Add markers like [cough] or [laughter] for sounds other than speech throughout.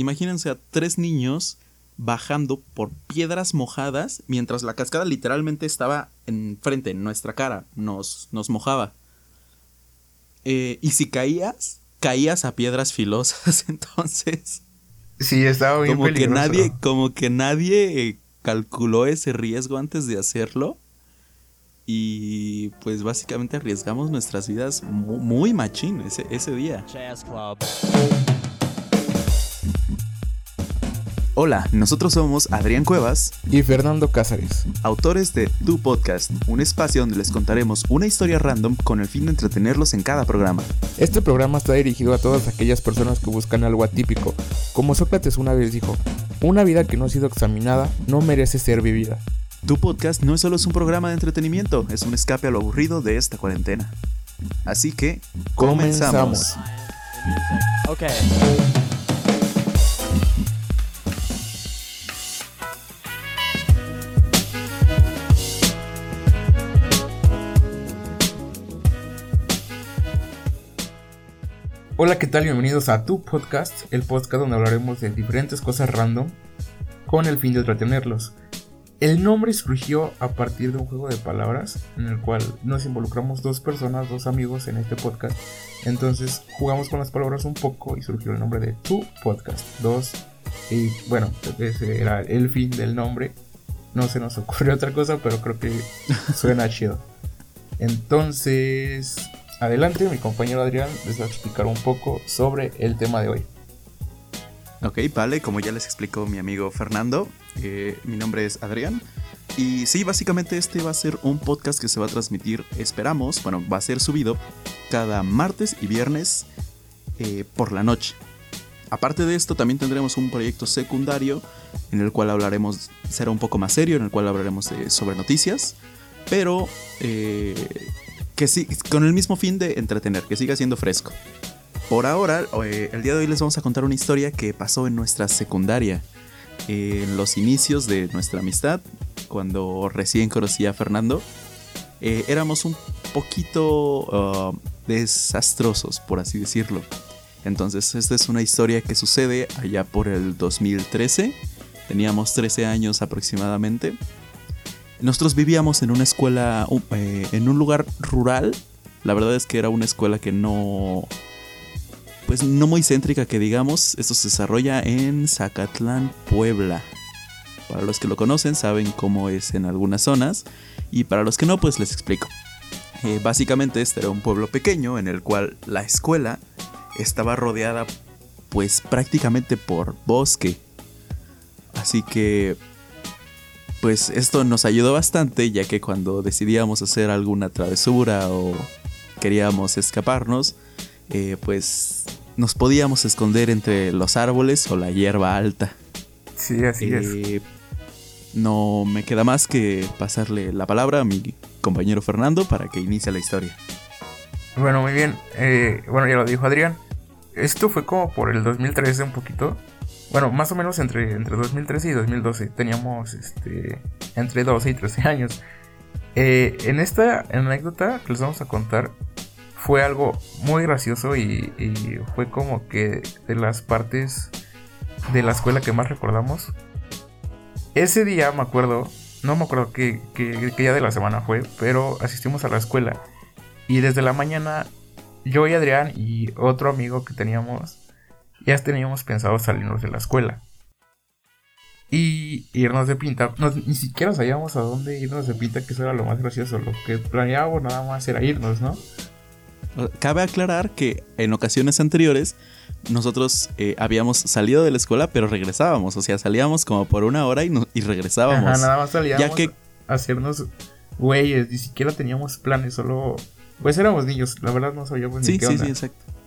imagínense a tres niños bajando por piedras mojadas mientras la cascada literalmente estaba enfrente, en nuestra cara, nos, nos mojaba. Eh, y si caías, caías a piedras filosas, [laughs] entonces... Sí, estaba bien como que nadie Como que nadie calculó ese riesgo antes de hacerlo. Y pues básicamente arriesgamos nuestras vidas muy, muy machín ese, ese día. Hola, nosotros somos Adrián Cuevas y Fernando Cázares, autores de Tu Podcast, un espacio donde les contaremos una historia random con el fin de entretenerlos en cada programa. Este programa está dirigido a todas aquellas personas que buscan algo atípico. Como Sócrates una vez dijo, una vida que no ha sido examinada no merece ser vivida. Tu podcast no es solo un programa de entretenimiento, es un escape a lo aburrido de esta cuarentena. Así que, comenzamos. comenzamos. Hola, ¿qué tal? Bienvenidos a tu podcast, el podcast donde hablaremos de diferentes cosas random con el fin de entretenerlos. El nombre surgió a partir de un juego de palabras en el cual nos involucramos dos personas, dos amigos en este podcast. Entonces jugamos con las palabras un poco y surgió el nombre de tu podcast. Dos. Y bueno, ese era el fin del nombre. No se nos ocurrió otra cosa, pero creo que suena [laughs] chido. Entonces, Adelante, mi compañero Adrián les va a explicar un poco sobre el tema de hoy. Ok, vale, como ya les explicó mi amigo Fernando, eh, mi nombre es Adrián. Y sí, básicamente este va a ser un podcast que se va a transmitir, esperamos, bueno, va a ser subido cada martes y viernes eh, por la noche. Aparte de esto, también tendremos un proyecto secundario en el cual hablaremos, será un poco más serio, en el cual hablaremos sobre noticias, pero eh, que sí, con el mismo fin de entretener, que siga siendo fresco. Por ahora, eh, el día de hoy les vamos a contar una historia que pasó en nuestra secundaria, en los inicios de nuestra amistad, cuando recién conocí a Fernando. Eh, éramos un poquito uh, desastrosos, por así decirlo. Entonces, esta es una historia que sucede allá por el 2013. Teníamos 13 años aproximadamente. Nosotros vivíamos en una escuela, eh, en un lugar rural. La verdad es que era una escuela que no, pues no muy céntrica que digamos. Esto se desarrolla en Zacatlán, Puebla. Para los que lo conocen saben cómo es en algunas zonas y para los que no pues les explico. Eh, básicamente este era un pueblo pequeño en el cual la escuela estaba rodeada pues prácticamente por bosque. Así que pues esto nos ayudó bastante ya que cuando decidíamos hacer alguna travesura o queríamos escaparnos, eh, pues nos podíamos esconder entre los árboles o la hierba alta. Sí, así es. Eh, no me queda más que pasarle la palabra a mi compañero Fernando para que inicie la historia. Bueno, muy bien. Eh, bueno, ya lo dijo Adrián. Esto fue como por el 2013 un poquito. Bueno, más o menos entre, entre 2013 y 2012. Teníamos este, entre 12 y 13 años. Eh, en esta anécdota que les vamos a contar fue algo muy gracioso y, fue como que de las partes de la escuela que más recordamos. Ese día me acuerdo, no me acuerdo qué, qué, día de la semana fue, pero asistimos a la escuela. Y desde la mañana yo y Adrián y otro amigo que teníamos ya teníamos pensado salirnos de la escuela. Y irnos de pinta. ni siquiera sabíamos a dónde irnos de pinta, que eso era lo más gracioso. Lo que planeábamos nada más era irnos, ¿no? Cabe aclarar que en ocasiones anteriores nosotros eh, habíamos salido de la escuela, pero regresábamos. O sea, salíamos como por una hora y, y regresábamos. nada más salíamos ya que... a hacernos güeyes. Ni siquiera teníamos planes, solo. Pues éramos niños, la verdad no sabíamos ni qué onda. Sí, sí, exacto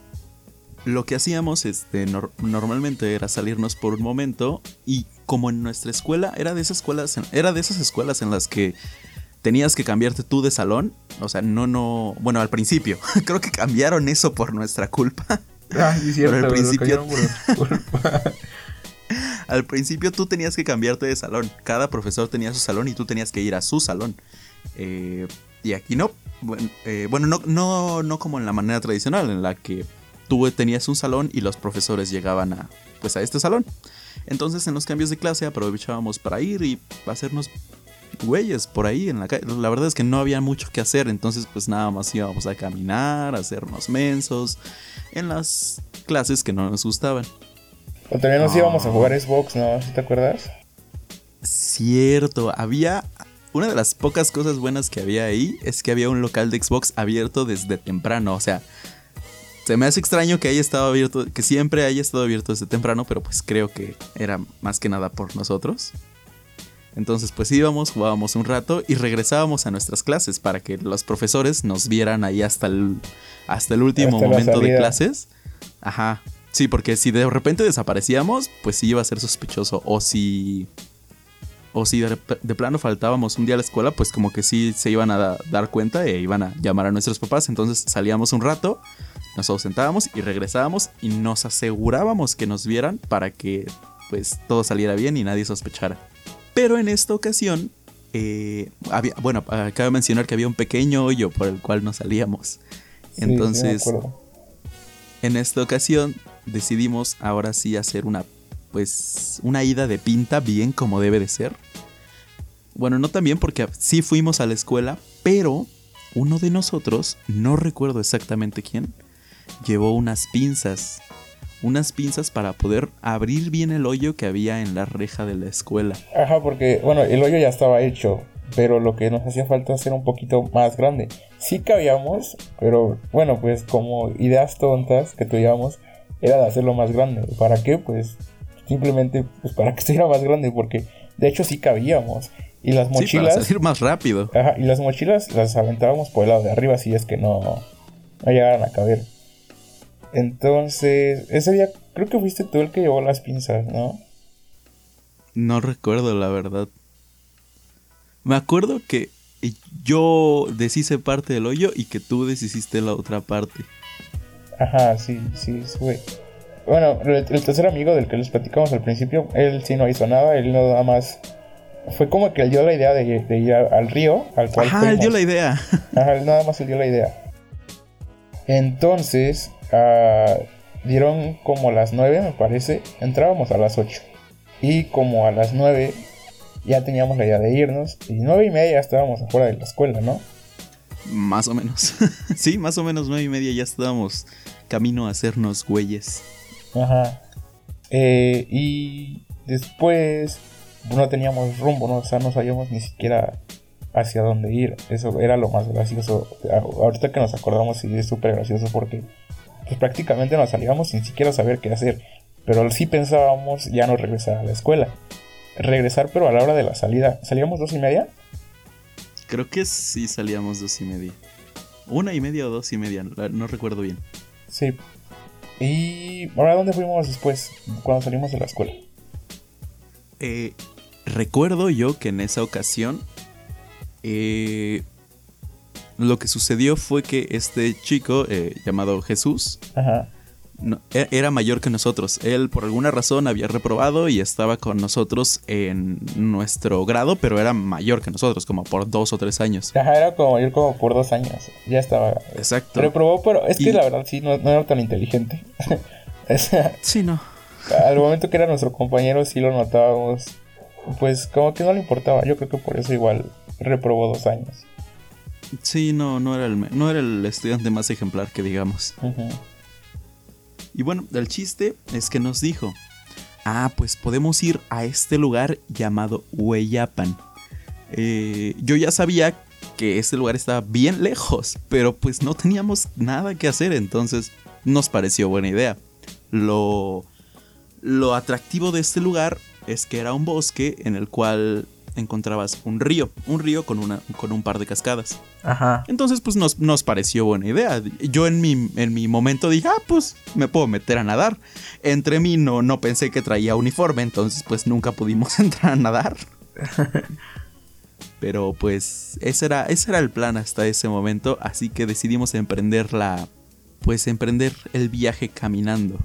lo que hacíamos este, normalmente era salirnos por un momento y como en nuestra escuela era de esas escuelas era de esas escuelas en las que tenías que cambiarte tú de salón o sea no no bueno al principio [laughs] creo que cambiaron eso por nuestra culpa. Ah, sí, cierto, al principio [laughs] al principio tú tenías que cambiarte de salón cada profesor tenía su salón y tú tenías que ir a su salón. Eh, y aquí no bueno, eh, bueno no, no no como en la manera tradicional en la que tú tenías un salón y los profesores llegaban a, pues a este salón. Entonces en los cambios de clase aprovechábamos para ir y hacernos güeyes por ahí en la calle. La verdad es que no había mucho que hacer, entonces pues nada más íbamos a caminar, a hacernos mensos en las clases que no nos gustaban. O también nos íbamos a jugar Xbox, ¿no? te acuerdas? Cierto, había una de las pocas cosas buenas que había ahí es que había un local de Xbox abierto desde temprano, o sea, se me hace extraño que haya estado abierto, que siempre haya estado abierto desde temprano, pero pues creo que era más que nada por nosotros. Entonces pues íbamos, jugábamos un rato y regresábamos a nuestras clases para que los profesores nos vieran ahí hasta el, hasta el último momento de clases. Ajá. Sí, porque si de repente desaparecíamos, pues sí iba a ser sospechoso. O si... O si de, plano faltábamos un día a la escuela, pues como que sí se iban a dar cuenta e iban a llamar a nuestros papás. Entonces salíamos un rato, nos ausentábamos y regresábamos y nos asegurábamos que nos vieran para que pues todo saliera bien y nadie sospechara. Pero en esta ocasión, eh, había, bueno, acabo de mencionar que había un pequeño hoyo por el cual no salíamos. Entonces, en esta ocasión decidimos ahora sí hacer una, pues, una ida de pinta bien como debe de ser. Bueno, no tan bien porque sí fuimos a la escuela, pero uno de nosotros, no recuerdo exactamente quién, llevó unas pinzas unas pinzas para poder abrir bien el hoyo que había en la reja de la escuela. Ajá, porque, bueno, el hoyo ya estaba hecho, pero lo que nos hacía falta hacer un poquito más grande. Sí cabíamos, pero bueno, pues como ideas tontas que tuviéramos era de hacerlo más grande. ¿Para qué? Pues simplemente pues para que [laughs] estuviera más grande, porque de hecho sí cabíamos. Y las mochilas. Sí, para salir más rápido. Ajá, y las mochilas las aventábamos por el lado de arriba si es que no, no llegaran a caber. Entonces, ese día creo que fuiste tú el que llevó las pinzas, ¿no? No recuerdo, la verdad. Me acuerdo que yo deshice parte del hoyo y que tú deshiciste la otra parte. Ajá, sí, sí, fue. Bueno, el, tercer amigo del que les platicamos al principio, él sí no hizo nada, él no nada más. Fue como que él dio la idea de, ir al río, al cual. Ajá, él dio la idea. Ajá, él nada más él dio la idea. Entonces, Ah, dieron como las 9 me parece, entrábamos a las 8. Y como a las 9 ya teníamos la idea de irnos. Y 9 y media ya estábamos afuera de la escuela, ¿no? Más o menos. [laughs] sí, más o menos 9 y media ya estábamos camino a hacernos güeyes. Ajá. Eh, y después no teníamos rumbo, ¿no? O sea, no sabíamos ni siquiera hacia dónde ir. Eso era lo más gracioso. Ahorita que nos acordamos, sí, es súper gracioso porque pues prácticamente nos salíamos sin siquiera saber qué hacer. Pero sí pensábamos ya no regresar a la escuela. Regresar, pero a la hora de la salida. ¿Salíamos dos y media? Creo que sí salíamos dos y media. Una y media o dos y media, no recuerdo bien. Sí. ¿Y ahora dónde fuimos después, cuando salimos de la escuela? Eh, recuerdo yo que en esa ocasión eh, lo que sucedió fue que este chico eh, llamado Jesús e, era mayor que nosotros. Él por alguna razón había reprobado y estaba con nosotros en nuestro grado, pero era mayor que nosotros, como por dos o tres años. Ajá, era como mayor como por dos años. Ya estaba. Exacto. Reprobó, pero es que la verdad sí, no, era tan inteligente. [laughs] sí, no. Al momento que era nuestro compañero sí lo notábamos. Pues como que no le importaba. Yo creo que por eso igual reprobó dos años. Sí, no, no era el, no era el estudiante más ejemplar que digamos. Y bueno, el chiste es que nos dijo, ah, pues podemos ir a este lugar llamado Hueyapan. Eh, yo ya sabía que este lugar estaba bien lejos, pero pues no teníamos nada que hacer, entonces nos pareció buena idea. Lo, lo atractivo de este lugar es que era un bosque en el cual encontrabas un río, un río con, una, con un par de cascadas. Ajá. Entonces, pues nos, nos pareció buena idea. Yo en mi, en mi momento dije, ah, pues me puedo meter a nadar. Entre mí no, no pensé que traía uniforme, entonces pues nunca pudimos [laughs] entrar a nadar. [laughs] Pero pues ese era, ese era el plan hasta ese momento, así que decidimos emprender la, pues emprender el viaje caminando.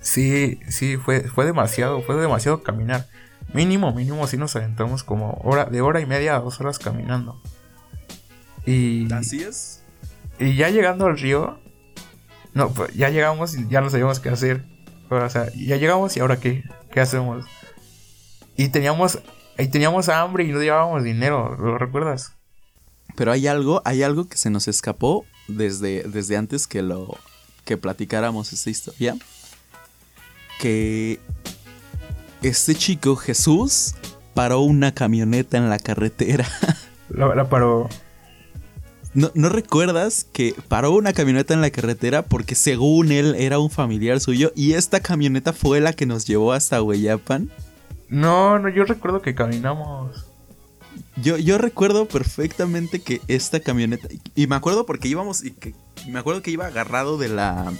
Sí, sí, fue, fue demasiado, fue demasiado caminar. Mínimo, mínimo, si nos aventamos como hora, de hora y media a dos horas caminando. Y. Así es. Y ya llegando al río, No, pues ya llegamos y ya no sabíamos qué hacer. O sea, ya llegamos y ahora qué, qué hacemos. Y teníamos, y teníamos hambre y no llevábamos dinero, ¿lo recuerdas? Pero hay algo, hay algo que se nos escapó desde, desde antes que lo que platicáramos esta historia. Que este chico Jesús paró una camioneta en la carretera. [laughs] La, la paró. ¿No, ¿No recuerdas que paró una camioneta en la carretera porque según él era un familiar suyo y esta camioneta fue la que nos llevó hasta Hueyapan? No, no, yo recuerdo que caminamos. Yo, yo recuerdo perfectamente que esta camioneta. Y me acuerdo porque íbamos. Y que, me acuerdo que iba agarrado de la.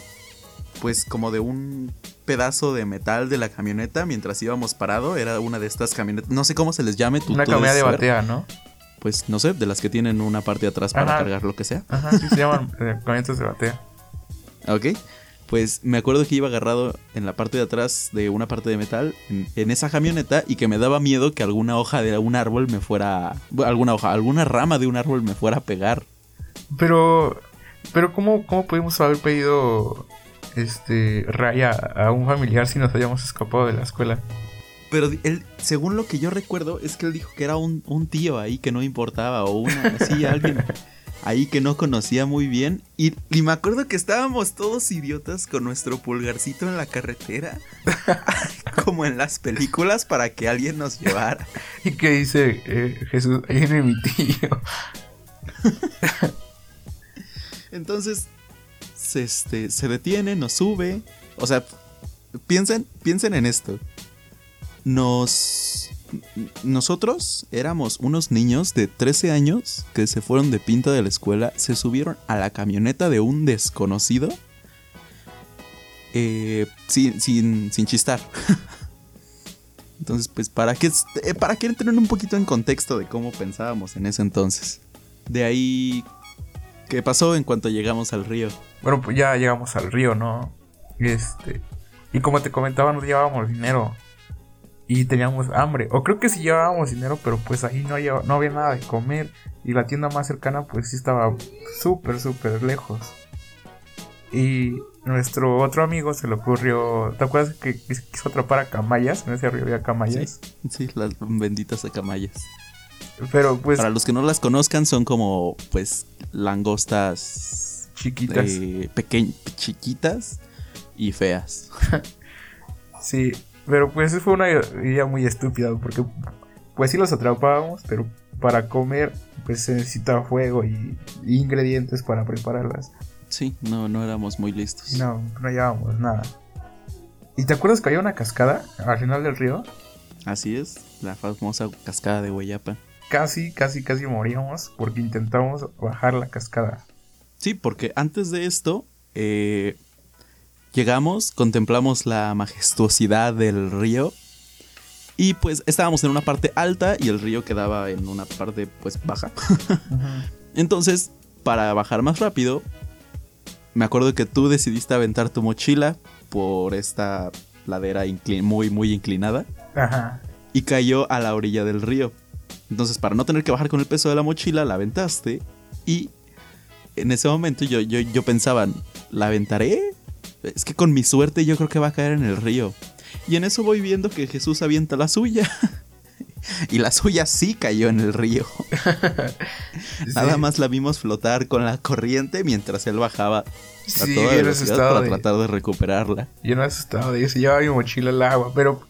Pues como de un pedazo de metal de la camioneta mientras íbamos parado. Era una de estas camionetas. No sé cómo se les llame. Tú, Una tú camioneta de batea, ¿no? Pues no sé, de las que tienen una parte de atrás para Ajá. cargar lo que sea. Ajá, sí se llaman eh, camionetas de batea. Ok. Pues me acuerdo que iba agarrado en la parte de atrás de una parte de metal en, en esa camioneta y que me daba miedo que alguna hoja de un árbol me fuera. Alguna hoja, alguna rama de un árbol me fuera a pegar. Pero, pero ¿cómo, cómo pudimos haber pedido este raya a un familiar si nos habíamos escapado de la escuela? Pero él, según lo que yo recuerdo, es que él dijo que era un, un tío ahí que no importaba, o una, así, [laughs] alguien ahí que no conocía muy bien. Y, y me acuerdo que estábamos todos idiotas con nuestro pulgarcito en la carretera, [laughs] como en las películas, para que alguien nos llevara. [laughs] Y que dice eh, Jesús, ahí viene mi tío. Entonces, se, este, se detiene, nos sube. O sea, piensen, piensen en esto. Nos. Nosotros éramos unos niños de 13 años que se fueron de pinta de la escuela, se subieron a la camioneta de un desconocido eh, sin, sin, sin chistar. [laughs] Entonces, pues, para que, eh, para que entren un poquito en contexto de cómo pensábamos en ese entonces. De ahí, ¿qué pasó en cuanto llegamos al río? Bueno, pues ya llegamos al río, ¿no? Este. Y como te comentaba, no llevábamos dinero. Y teníamos hambre. O creo que sí llevábamos dinero, pero pues ahí no, lleva- no había nada de comer. Y la tienda más cercana, pues sí estaba súper, súper lejos. Y nuestro otro amigo se le ocurrió. ¿Te acuerdas que quis- quiso atrapar a camayas? En ese río había camayas. Sí, las benditas acamayas. Pero pues Para los que no las conozcan, son como, pues, langostas chiquitas. eh, chiquitas y feas. [laughs] Sí, pero pues fue una idea muy estúpida porque pues sí los atrapábamos, pero para comer pues se necesitaba fuego y, y ingredientes para prepararlas. Sí, no, no éramos muy listos. No, no llevábamos nada. ¿Y te acuerdas que había una cascada al final del río? Así es, la famosa cascada de Hueyapa. Casi, casi, casi moríamos porque intentamos bajar la cascada. Sí, porque antes de esto, eh, llegamos, contemplamos la majestuosidad del río. Y pues estábamos en una parte alta y el río quedaba en una parte pues baja. Entonces, para bajar más rápido, me acuerdo que tú decidiste aventar tu mochila por esta ladera muy, muy inclinada Ajá. y cayó a la orilla del río. Entonces, para no tener que bajar con el peso de la mochila, la aventaste y en ese momento yo, yo, yo pensaba, ¿la aventaré? Es que con mi suerte yo creo que va a caer en el río. Y en eso voy viendo que Jesús avienta la suya. [laughs] y la suya sí cayó en el río. [laughs] Nada más la vimos flotar con la corriente mientras él bajaba a Sí, toda velocidad para de- tratar de recuperarla. Yo no asustado de eso, llevaba mi mochila al agua, pero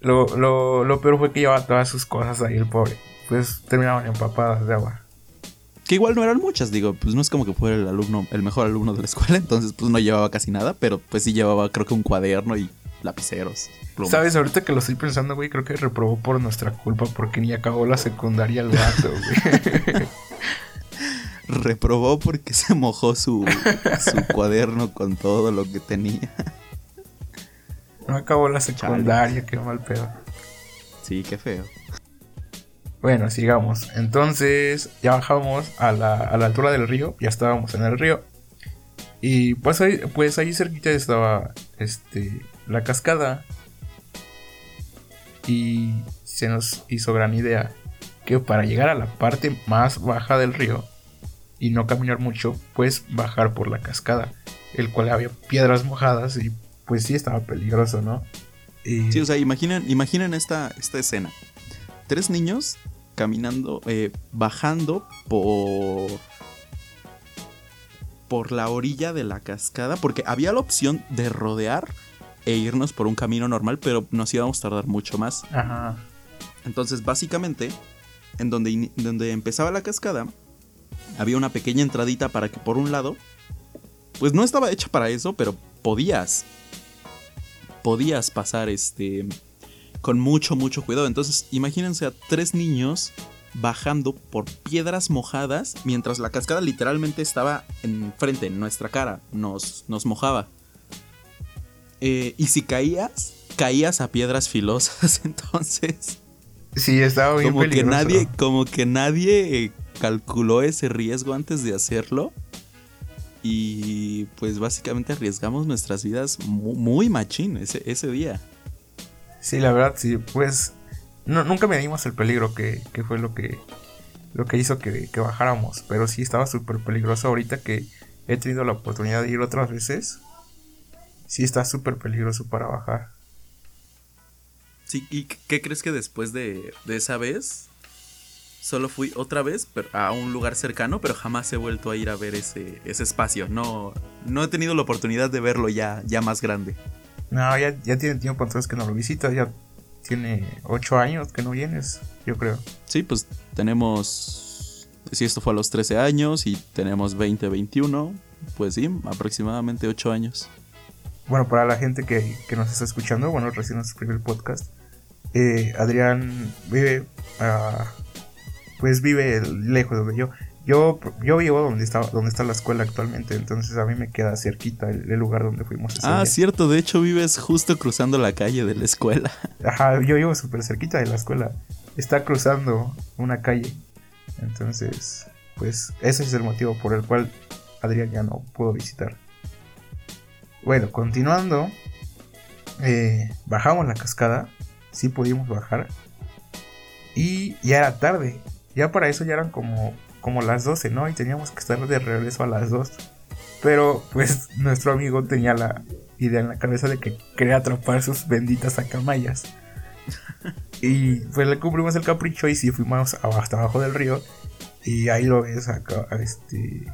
lo, lo, lo peor fue que llevaba todas sus cosas ahí, el pobre. Pues terminaban empapadas de agua. Que igual no eran muchas, digo, pues no es como que fuera el alumno, el mejor alumno de la escuela, [laughs] entonces pues no llevaba casi nada, pero pues sí llevaba creo que un cuaderno y lapiceros. plumas. ¿Sabes? Ahorita que lo estoy pensando, güey, creo que reprobó por nuestra culpa porque ni acabó la secundaria el vato, güey. [laughs] Reprobó porque se mojó su, su cuaderno con todo lo que tenía. No acabó la secundaria, qué mal pedo. Sí, qué feo. Bueno, sigamos. Entonces, ya bajamos a la, a la altura del río, ya estábamos en el río. Y pues ahí, pues ahí cerquita estaba este, la cascada. Y se nos hizo gran idea que para llegar a la parte más baja del río y no caminar mucho, pues bajar por la cascada. el cual había piedras mojadas y pues sí estaba peligroso, ¿no? Y... Sí, o sea, imaginen, imaginen esta, esta escena. Tres niños caminando, eh, bajando por por la orilla de la cascada, porque había la opción de rodear e irnos por un camino normal, pero nos íbamos a tardar mucho más. Ajá. Entonces, básicamente, en donde, donde empezaba la cascada, había una pequeña entradita para que por un lado, pues no estaba hecha para eso, pero podías, podías pasar este, con mucho, mucho cuidado. Entonces, imagínense a tres niños bajando por piedras mojadas mientras la cascada literalmente estaba enfrente, en nuestra cara, nos, nos mojaba. Eh, y si caías, caías a piedras filosas, [laughs] entonces... Sí, estaba bien como que nadie Como que nadie calculó ese riesgo antes de hacerlo. Y pues básicamente arriesgamos nuestras vidas muy, machín ese, ese día. Sí, la verdad, sí, pues no, nunca medimos el peligro que, fue lo que, lo que hizo que, bajáramos. Pero sí estaba súper peligroso ahorita que he tenido la oportunidad de ir otras veces. Sí está súper peligroso para bajar. Sí, ¿y qué crees que después de, esa vez? Solo fui otra vez a un lugar cercano, pero jamás he vuelto a ir a ver ese, ese espacio. No, no he tenido la oportunidad de verlo ya, ya más grande. No, ya, ya tiene tiempo entonces que no lo visito. Ya tiene 8 años que no vienes, yo creo. Sí, pues tenemos, si esto fue a los 13 años y tenemos 20, 21, pues sí, aproximadamente 8 años. Bueno, para la gente que, nos está escuchando, bueno, recién nos escribió el podcast, eh, Adrián vive, uh, pues vive lejos de yo. Yo, yo vivo donde está, donde está la escuela actualmente, entonces a mí me queda cerquita el, lugar donde fuimos. ah, cierto, de hecho vives justo cruzando la calle de la escuela. [laughs] Ajá, yo vivo súper cerquita de la escuela. Está cruzando una calle. Entonces, pues ese es el motivo por el cual Adrián ya no pudo visitar. Bueno, continuando, eh, bajamos la cascada, sí pudimos bajar. Y ya era tarde. Ya para eso ya eran como como las 12, ¿no? Y teníamos que estar de regreso a las 2. Pero pues nuestro amigo tenía la idea en la cabeza de que quería atrapar sus benditas acamayas. [laughs] Y pues le cumplimos el capricho y sí fuimos hasta abajo del río. Y ahí lo ves acá, este,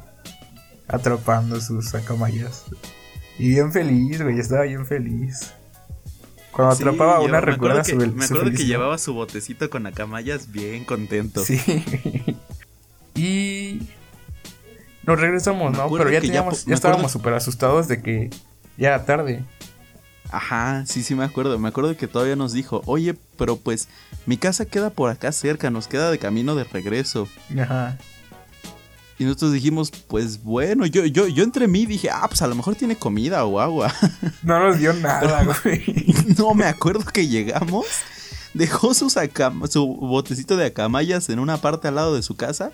atrapando sus acamayas. Y bien feliz, güey, estaba bien feliz. Cuando atrapaba una, recuerda su Me acuerdo que llevaba su botecito con acamayas bien contento. Sí. [laughs] Y nos regresamos, ¿no? Pero ya, teníamos, ya, estábamos súper asustados de que ya era tarde. Ajá, sí, sí me acuerdo. Me acuerdo que todavía nos dijo, oye, pero pues mi casa queda por acá cerca, nos queda de camino de regreso. Ajá. Y nosotros dijimos, pues bueno, yo, yo, yo entre mí dije, ah, pues a lo mejor tiene comida o agua. [laughs] No nos dio nada, güey. [laughs] No me acuerdo que llegamos dejó su botecito de acamayas en una parte al lado de su casa.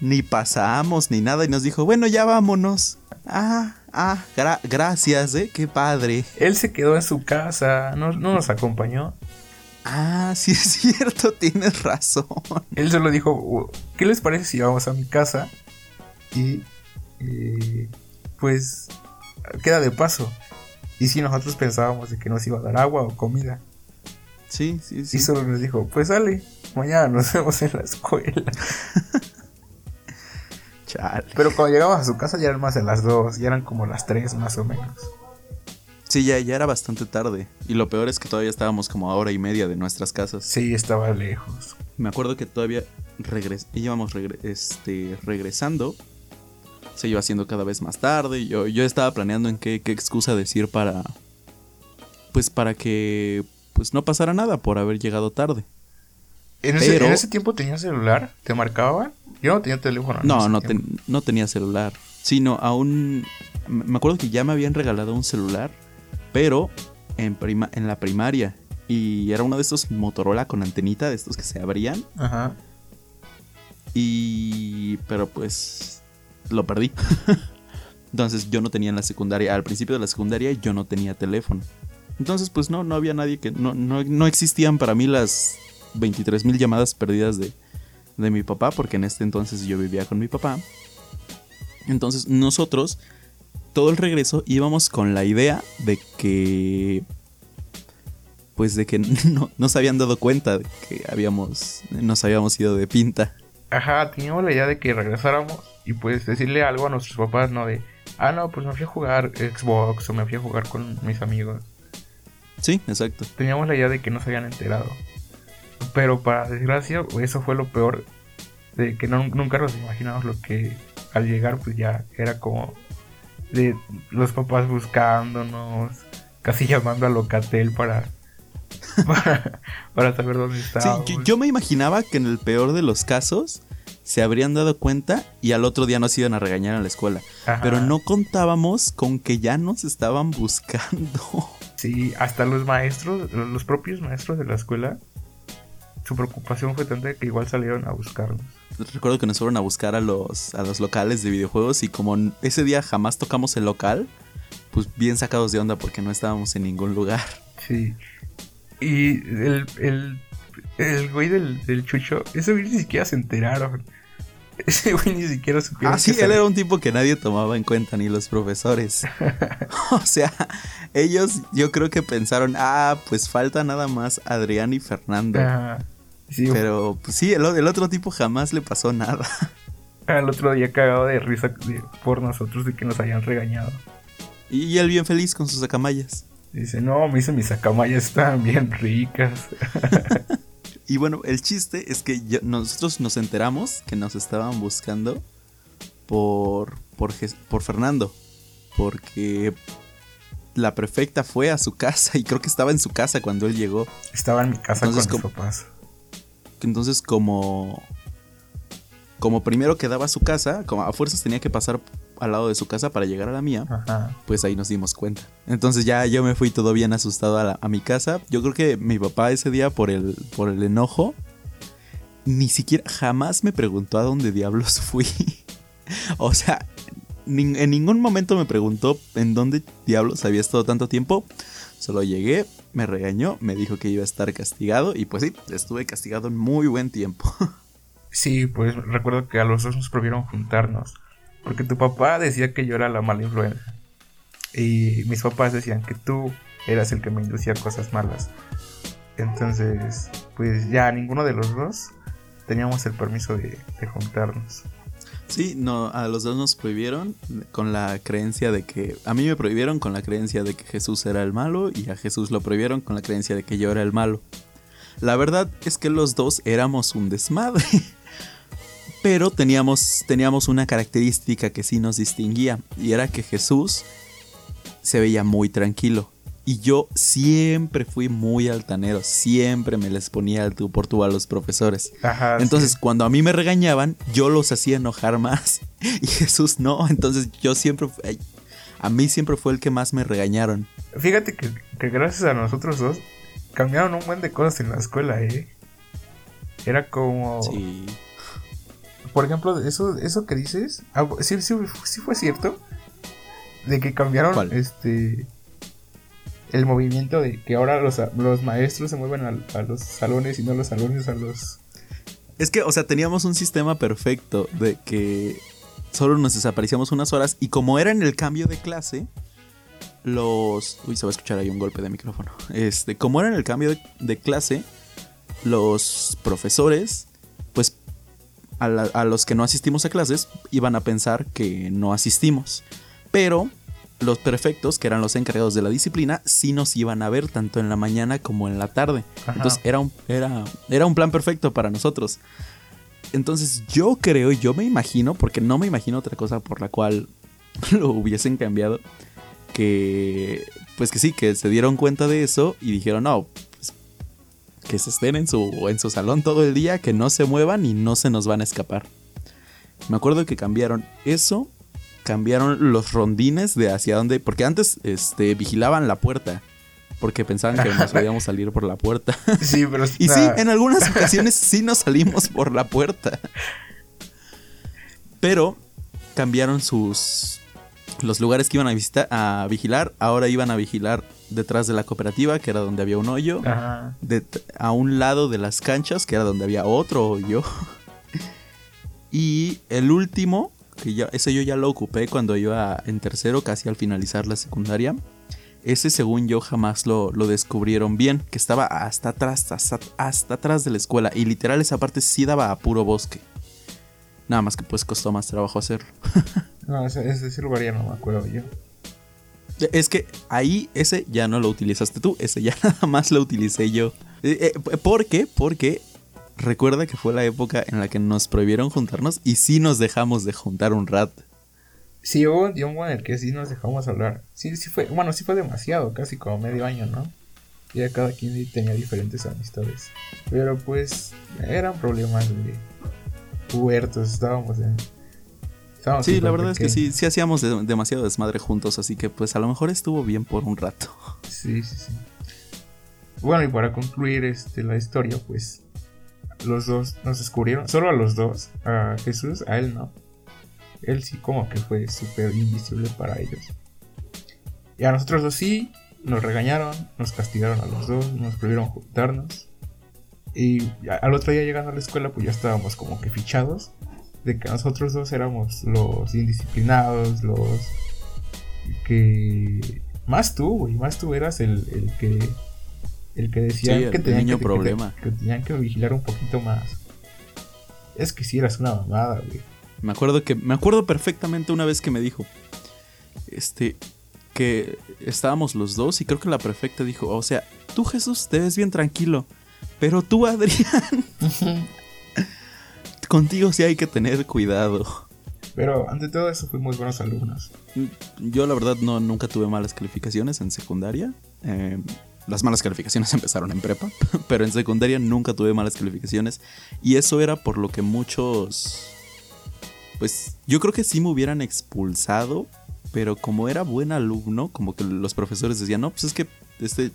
Ni pasamos ni nada y nos dijo, bueno, ya vámonos. Ah, ah, gracias, eh, qué padre. Él se quedó en su casa, no, nos acompañó. Ah, sí es cierto, [laughs] tienes razón. Él solo dijo, ¿qué les parece si vamos a mi casa? Y eh, pues queda de paso. Y si nosotros pensábamos de que nos iba a dar agua o comida. Sí, sí, sí. Y solo nos dijo, pues sale, mañana nos [laughs] vemos en la escuela. [laughs] Chale. Pero cuando llegamos a su casa ya eran más de las dos, ya eran como las tres más o menos. Sí, ya, ya era bastante tarde. Y lo peor es que todavía estábamos como a hora y media de nuestras casas. Sí, estaba lejos. Me acuerdo que todavía íbamos este, regresando. Se iba haciendo cada vez más tarde. Yo, yo estaba planeando en qué, qué excusa decir para. Pues para que pues no pasara nada por haber llegado tarde. ¿En ese, tiempo tenía celular? ¿Te marcaban? Yo no tenía teléfono. No, no, no tenía celular. Sino aún... Me acuerdo que ya me habían regalado un celular, pero en, prima, en la primaria. Y era uno de estos Motorola con antenita, de estos que se abrían. Ajá. Y... Pero pues... Lo perdí. [laughs] Entonces yo no tenía en la secundaria. Al principio de la secundaria yo no tenía teléfono. Entonces, pues no, no había nadie que. No, no, existían para mí las 23 mil llamadas perdidas de, de mi papá, porque en este entonces yo vivía con mi papá. Entonces, nosotros todo el regreso íbamos con la idea de que pues de que [laughs] no, se habían dado cuenta de que habíamos nos habíamos ido de pinta. Ajá, teníamos la idea de que regresáramos y pues decirle algo a nuestros papás, ¿no? De, ah, no, pues me fui a jugar Xbox o me fui a jugar con mis amigos. Sí, exacto. Teníamos la idea de que no se habían enterado. Pero para desgracia, eso fue lo peor. De que nunca nos imaginamos lo que al llegar, pues ya era como de los papás buscándonos, casi llamando a Locatel para, [laughs] para, saber dónde estábamos. Sí, yo, me imaginaba que en el peor de los casos se habrían dado cuenta y al otro día nos iban a regañar en la escuela. Pero no contábamos con que ya nos estaban buscando. [laughs] Sí, hasta los maestros, los propios maestros de la escuela, su preocupación fue tanta que igual salieron a buscarnos. Recuerdo que nos fueron a buscar a los, a los locales de videojuegos y como ese día jamás tocamos el local, pues bien sacados de onda porque no estábamos en ningún lugar. Sí. Y el, el, el güey del, del chucho, ese güey ni siquiera se enteraron. Ese güey ni siquiera supieron. Ah, sí, él era un tipo que nadie tomaba en cuenta, ni los profesores. [laughs] [laughs] o sea, ellos yo creo que pensaron, ah, pues falta nada más Adrián y Fernando. Pero pues, sí, el, otro tipo jamás le pasó nada. [laughs] El otro día cagado de risa por nosotros de que nos hayan regañado. Y él bien feliz con sus sacamayas. Dice, no, me hice mis sacamayas, están bien ricas. [laughs] [laughs] y bueno, el chiste es que nosotros nos enteramos que nos estaban buscando por, por, por Fernando. Porque la prefecta fue a su casa y creo que estaba en su casa cuando él llegó. Estaba en mi casa con mis papás. Entonces, como. Como primero quedaba su casa, como a fuerzas tenía que pasar al lado de su casa para llegar a la mía, pues ahí nos dimos cuenta. Entonces ya yo me fui todo bien asustado a, mi casa. Yo creo que mi papá ese día por el, por el enojo, ni siquiera jamás me preguntó a dónde diablos [laughs] fui. o sea, en ningún momento me preguntó en dónde diablos había estado tanto tiempo. Solo llegué, me regañó, me dijo que iba a estar castigado y pues sí, estuve castigado en muy buen tiempo. [laughs] sí, pues recuerdo que a los dos nos prohibieron juntarnos. Porque tu papá decía que yo era la mala influencia. Y mis papás decían que tú eras el que me inducía cosas malas. Entonces, pues ya ninguno de los dos teníamos el permiso de juntarnos. Sí, no, a los dos nos prohibieron con la creencia de que. A mí me prohibieron con la creencia de que Jesús era el malo y a Jesús lo prohibieron con la creencia de que yo era el malo. La verdad es que los dos éramos un desmadre. [laughs] Pero teníamos, teníamos una característica que sí nos distinguía y era que Jesús se veía muy tranquilo. Y yo siempre fui muy altanero, siempre me les ponía al tú por tú a los profesores. entonces, cuando a mí me regañaban, yo los hacía enojar más. [laughs] Y Jesús no, entonces yo siempre... A mí siempre fue el que más me regañaron. Fíjate que, gracias a nosotros dos, cambiaron un buen de cosas en la escuela, ¿eh? Era como... Sí. Por ejemplo, eso, eso que dices, ah, sí, sí, sí fue cierto. De que cambiaron este el movimiento de que ahora los, los maestros se mueven a, los salones y no los salones a los... Es que, o sea, teníamos un sistema perfecto de que solo nos desaparecíamos unas horas y como era en el cambio de clase, los... Uy, se va a escuchar ahí un golpe de micrófono. Este, como era en el cambio de, clase, los profesores, pues a, a los que no asistimos a clases, iban a pensar que no asistimos. Pero los perfectos, que eran los encargados de la disciplina, sí nos iban a ver tanto en la mañana como en la tarde. Entonces era un, era, era un plan perfecto para nosotros. Entonces yo creo, yo me imagino, porque no me imagino otra cosa por la cual [laughs] lo hubiesen cambiado, que pues que sí, que se dieron cuenta de eso y dijeron, no, pues, que se estén en su, en su salón todo el día, que no se muevan y no se nos van a escapar. Me acuerdo que cambiaron eso cambiaron los rondines de hacia dónde, porque antes este, vigilaban la puerta, porque pensaban que nos [laughs] podíamos salir por la puerta. Sí, pero... [laughs] y sí, en algunas [laughs] ocasiones sí nos salimos por la puerta. Pero cambiaron sus... Los lugares que iban a, visitar, a vigilar, ahora iban a vigilar detrás de la cooperativa, que era donde había un hoyo. a un lado de las canchas, que era donde había otro hoyo. y el último que ya, ese yo ya lo ocupé cuando iba en tercero, casi al finalizar la secundaria. Ese, según yo, jamás lo, lo descubrieron bien, que estaba hasta atrás, hasta, hasta, atrás de la escuela. Y literal, esa parte sí daba a puro bosque. Nada más que pues costó más trabajo hacerlo. [laughs] no, ese, ese lugar ya no me acuerdo yo. Es que ahí ese ya no lo utilizaste tú, ese ya [laughs] nada más lo utilicé yo. Eh, eh, ¿Por qué? Porque recuerda que fue la época en la que nos prohibieron juntarnos y sí nos dejamos de juntar un rato. Sí, hubo un tiempo en el que sí nos dejamos hablar. Sí, sí fue, bueno, sí fue demasiado, casi como medio año, ¿no? Ya cada quien tenía diferentes amistades. Pero pues eran problemas de puertos, estábamos en... sí, la verdad es que sí, sí hacíamos demasiado desmadre juntos, así que pues a lo mejor estuvo bien por un rato. Sí, sí, sí. Bueno, y para concluir este, la historia, pues los dos nos descubrieron, solo a los dos, a Jesús, a él no. Él sí como que fue súper invisible para ellos. Y a nosotros dos sí, nos regañaron, nos castigaron a los dos, nos prohibieron juntarnos. Y al otro día llegando a la escuela pues ya estábamos como que fichados de que nosotros dos éramos los indisciplinados, los que... Más tú, güey, más tú eras el, el que el que decía que, tenían que, problema. Que, tenían que vigilar un poquito más. Es que si eras una mamada, güey. Me acuerdo que me acuerdo perfectamente una vez que me dijo este que estábamos los dos y creo que la prefecta dijo, o sea, tú Jesús te ves bien tranquilo, pero tú Adrián [laughs] contigo sí hay que tener cuidado. Pero ante todo eso fuimos buenos alumnos. Yo la verdad no nunca tuve malas calificaciones en secundaria. Eh, las malas calificaciones [laughs] empezaron en prepa, [laughs] pero en secundaria nunca tuve malas calificaciones. Y eso era por lo que muchos... Pues yo creo que sí me hubieran expulsado, pero como era buen alumno, como que los profesores decían, no, pues es que este,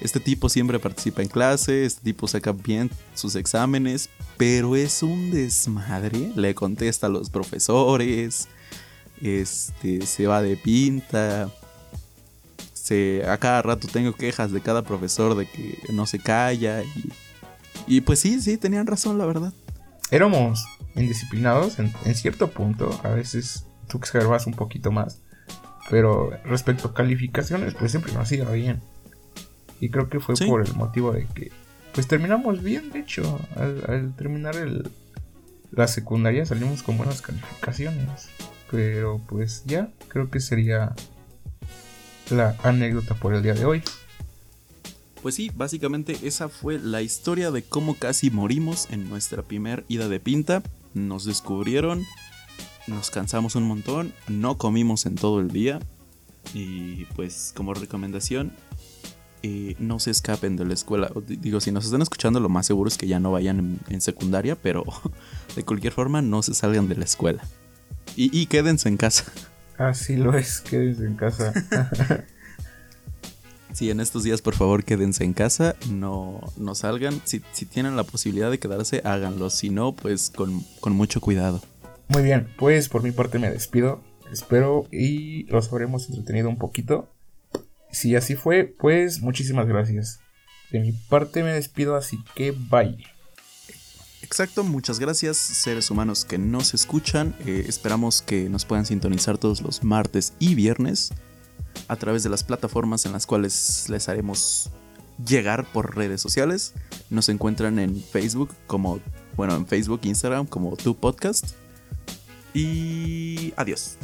este tipo siempre participa en clase, este tipo saca bien sus exámenes, pero es un desmadre, le contesta a los profesores, este, se va de pinta, a cada rato tengo quejas de cada profesor de que no se calla y, y pues sí, sí, tenían razón, la verdad. Éramos indisciplinados en, cierto punto, a veces tú observas un poquito más, pero respecto a calificaciones, pues siempre nos iba bien. Y creo que fue por el motivo de que, pues terminamos bien, de hecho, al, terminar el, la secundaria salimos con buenas calificaciones. Pero pues ya, creo que sería la anécdota por el día de hoy. Pues sí, básicamente esa fue la historia de cómo casi morimos en nuestra primer ida de pinta. Nos descubrieron, nos cansamos un montón, no comimos en todo el día. Y pues como recomendación, eh, no se escapen de la escuela. Digo, si nos están escuchando, lo más seguro es que ya no vayan en, secundaria, pero [laughs] de cualquier forma no se salgan de la escuela. Y, y quédense en casa. Así lo es, quédense en casa. [laughs] sí, en estos días por favor quédense en casa, no, no salgan. Si, tienen la posibilidad de quedarse, háganlo. Si no, pues con, con mucho cuidado. Muy bien, pues por mi parte me despido. Espero y los habremos entretenido un poquito. Si así fue, pues muchísimas gracias. De mi parte me despido, así que bye. Exacto, muchas gracias seres humanos que nos escuchan. Eh, esperamos que nos puedan sintonizar todos los martes y viernes a través de las plataformas en las cuales les haremos llegar por redes sociales. Nos encuentran en Facebook como, bueno, en Facebook, Instagram como Tu Podcast. Y adiós.